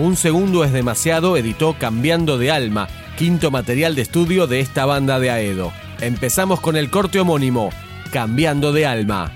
Un segundo es demasiado editó Cambiando de Alma, quinto material de estudio de esta banda de Aedo. Empezamos con el corte homónimo, Cambiando de Alma.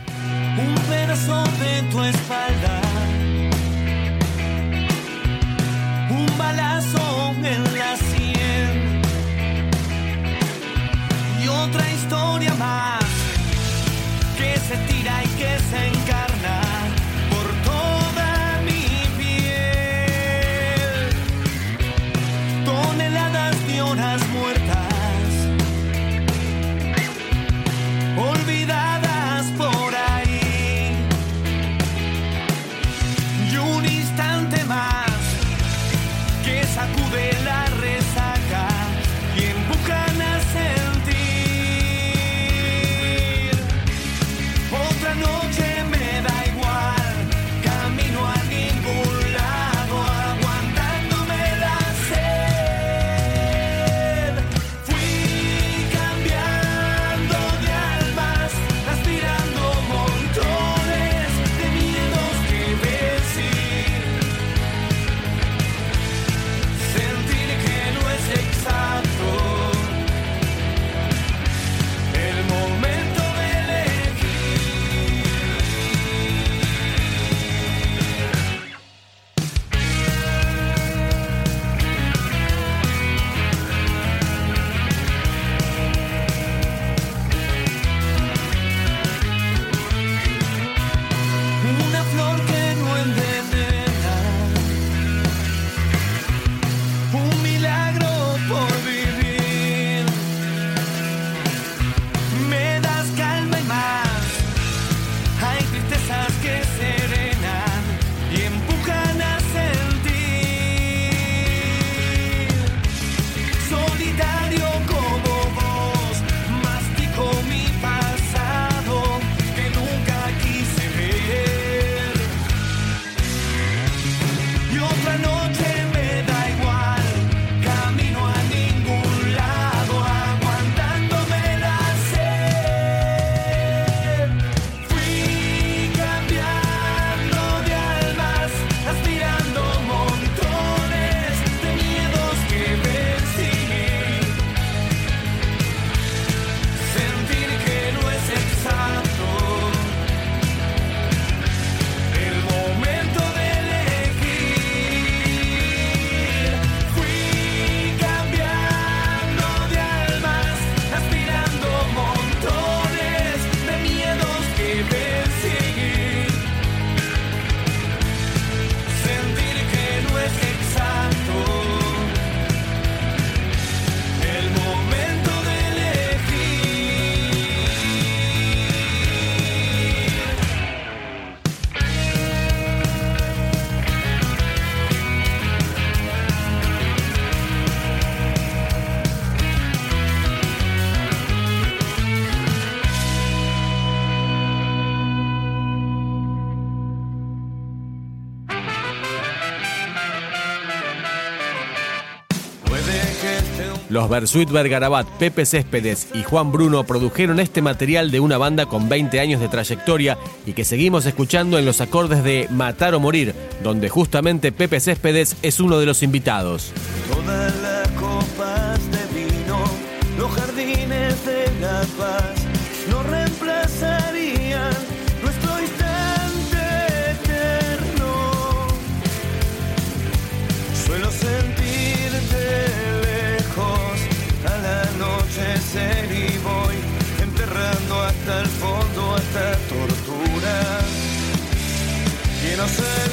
Los Bersuit Bergarabat, Pepe Céspedes y Juan Bruno produjeron este material de una banda con 20 años de trayectoria y que seguimos escuchando en los acordes de Matar o Morir, donde justamente Pepe Céspedes es uno de los invitados. Todas las copas de vino, los jardines de la paz. hacer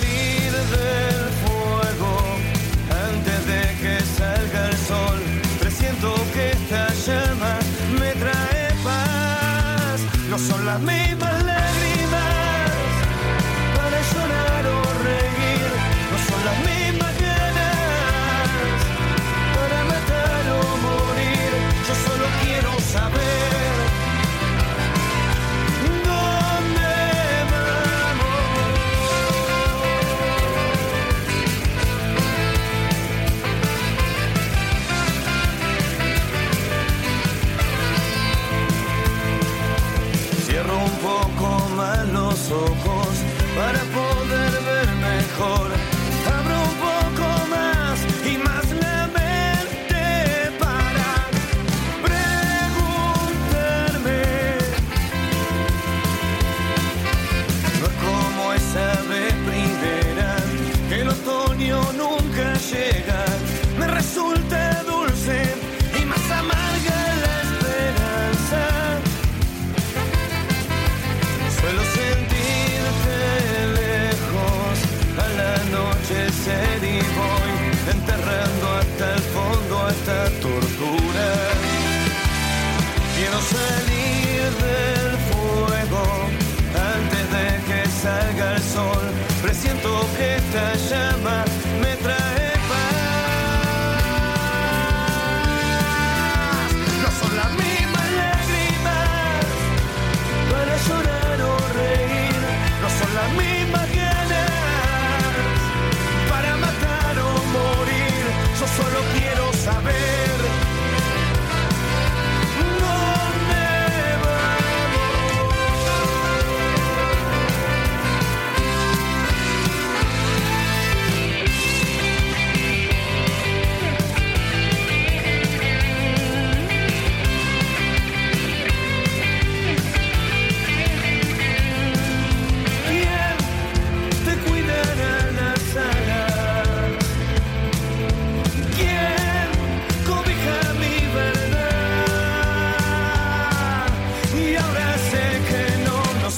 salga el sol, presiento que está allá.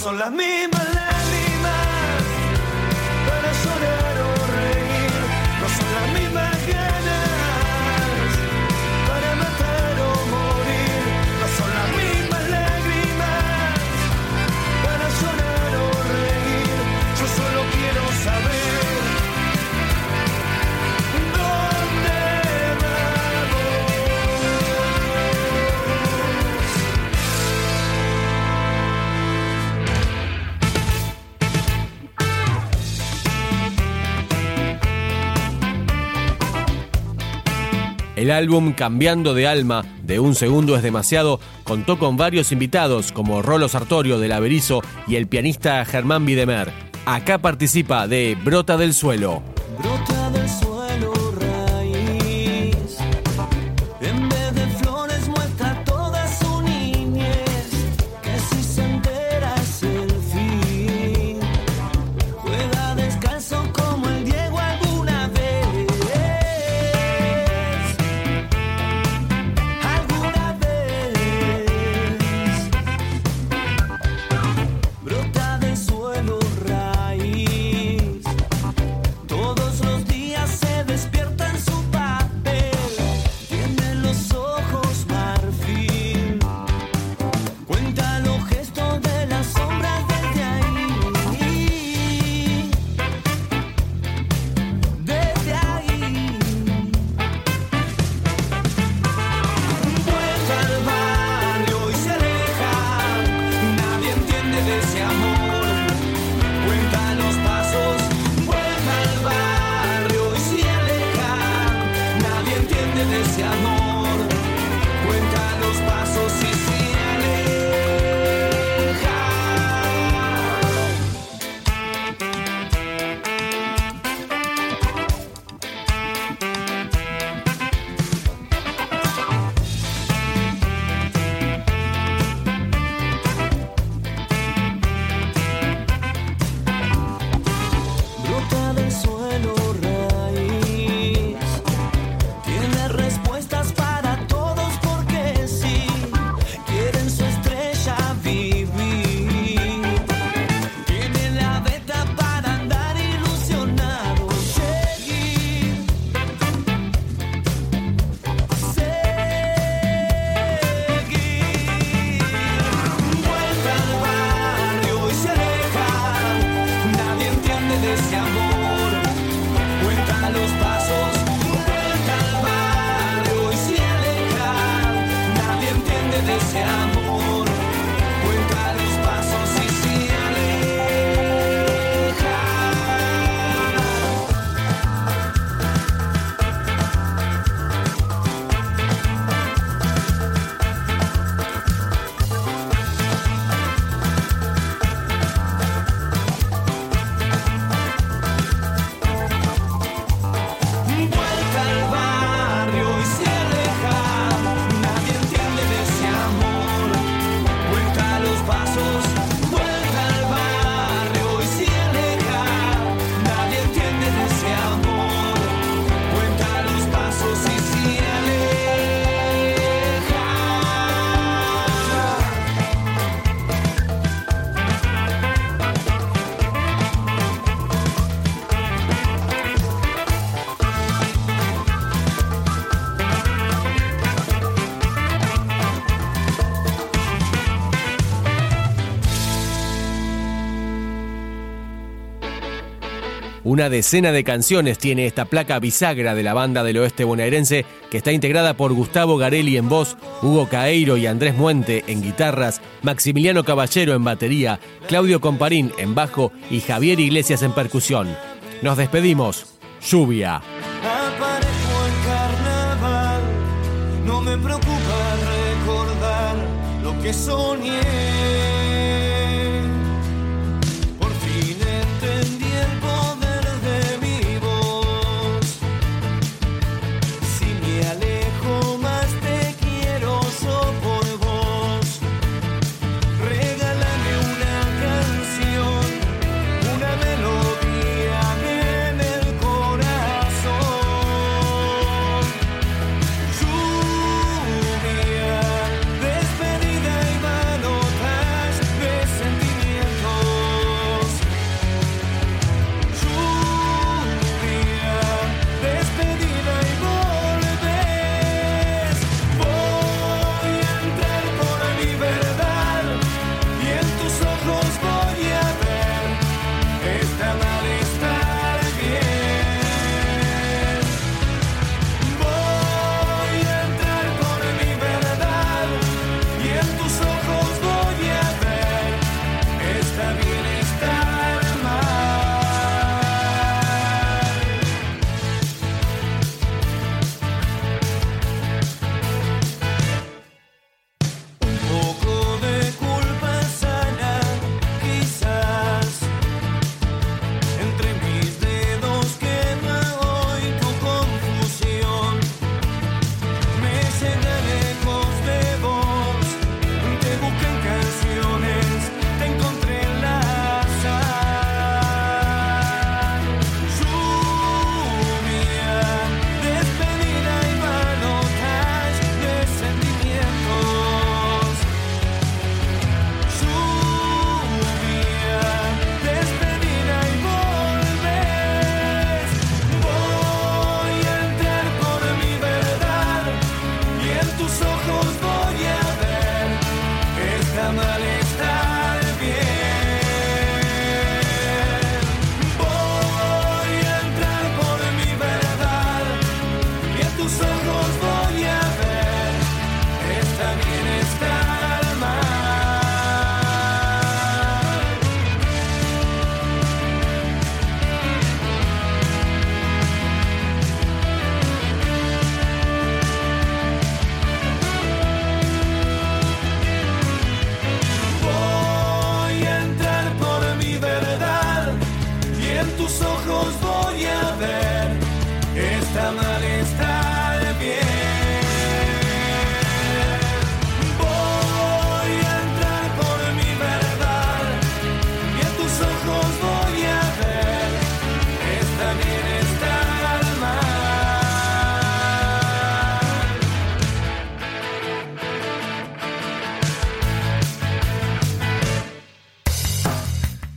son las mismas. El álbum Cambiando de Alma, de Un Segundo es Demasiado, contó con varios invitados como Rolo Sartorio del Averizo y el pianista Germán Videmer. Acá participa de Brota del Suelo. ese amor. Una decena de canciones tiene esta placa bisagra de la banda del oeste bonaerense, que está integrada por Gustavo Garelli en voz, Hugo Caeiro y Andrés Muente en guitarras, Maximiliano Caballero en batería, Claudio Comparín en bajo y Javier Iglesias en percusión. Nos despedimos. Lluvia. Aparezco carnaval, no me recordar lo que.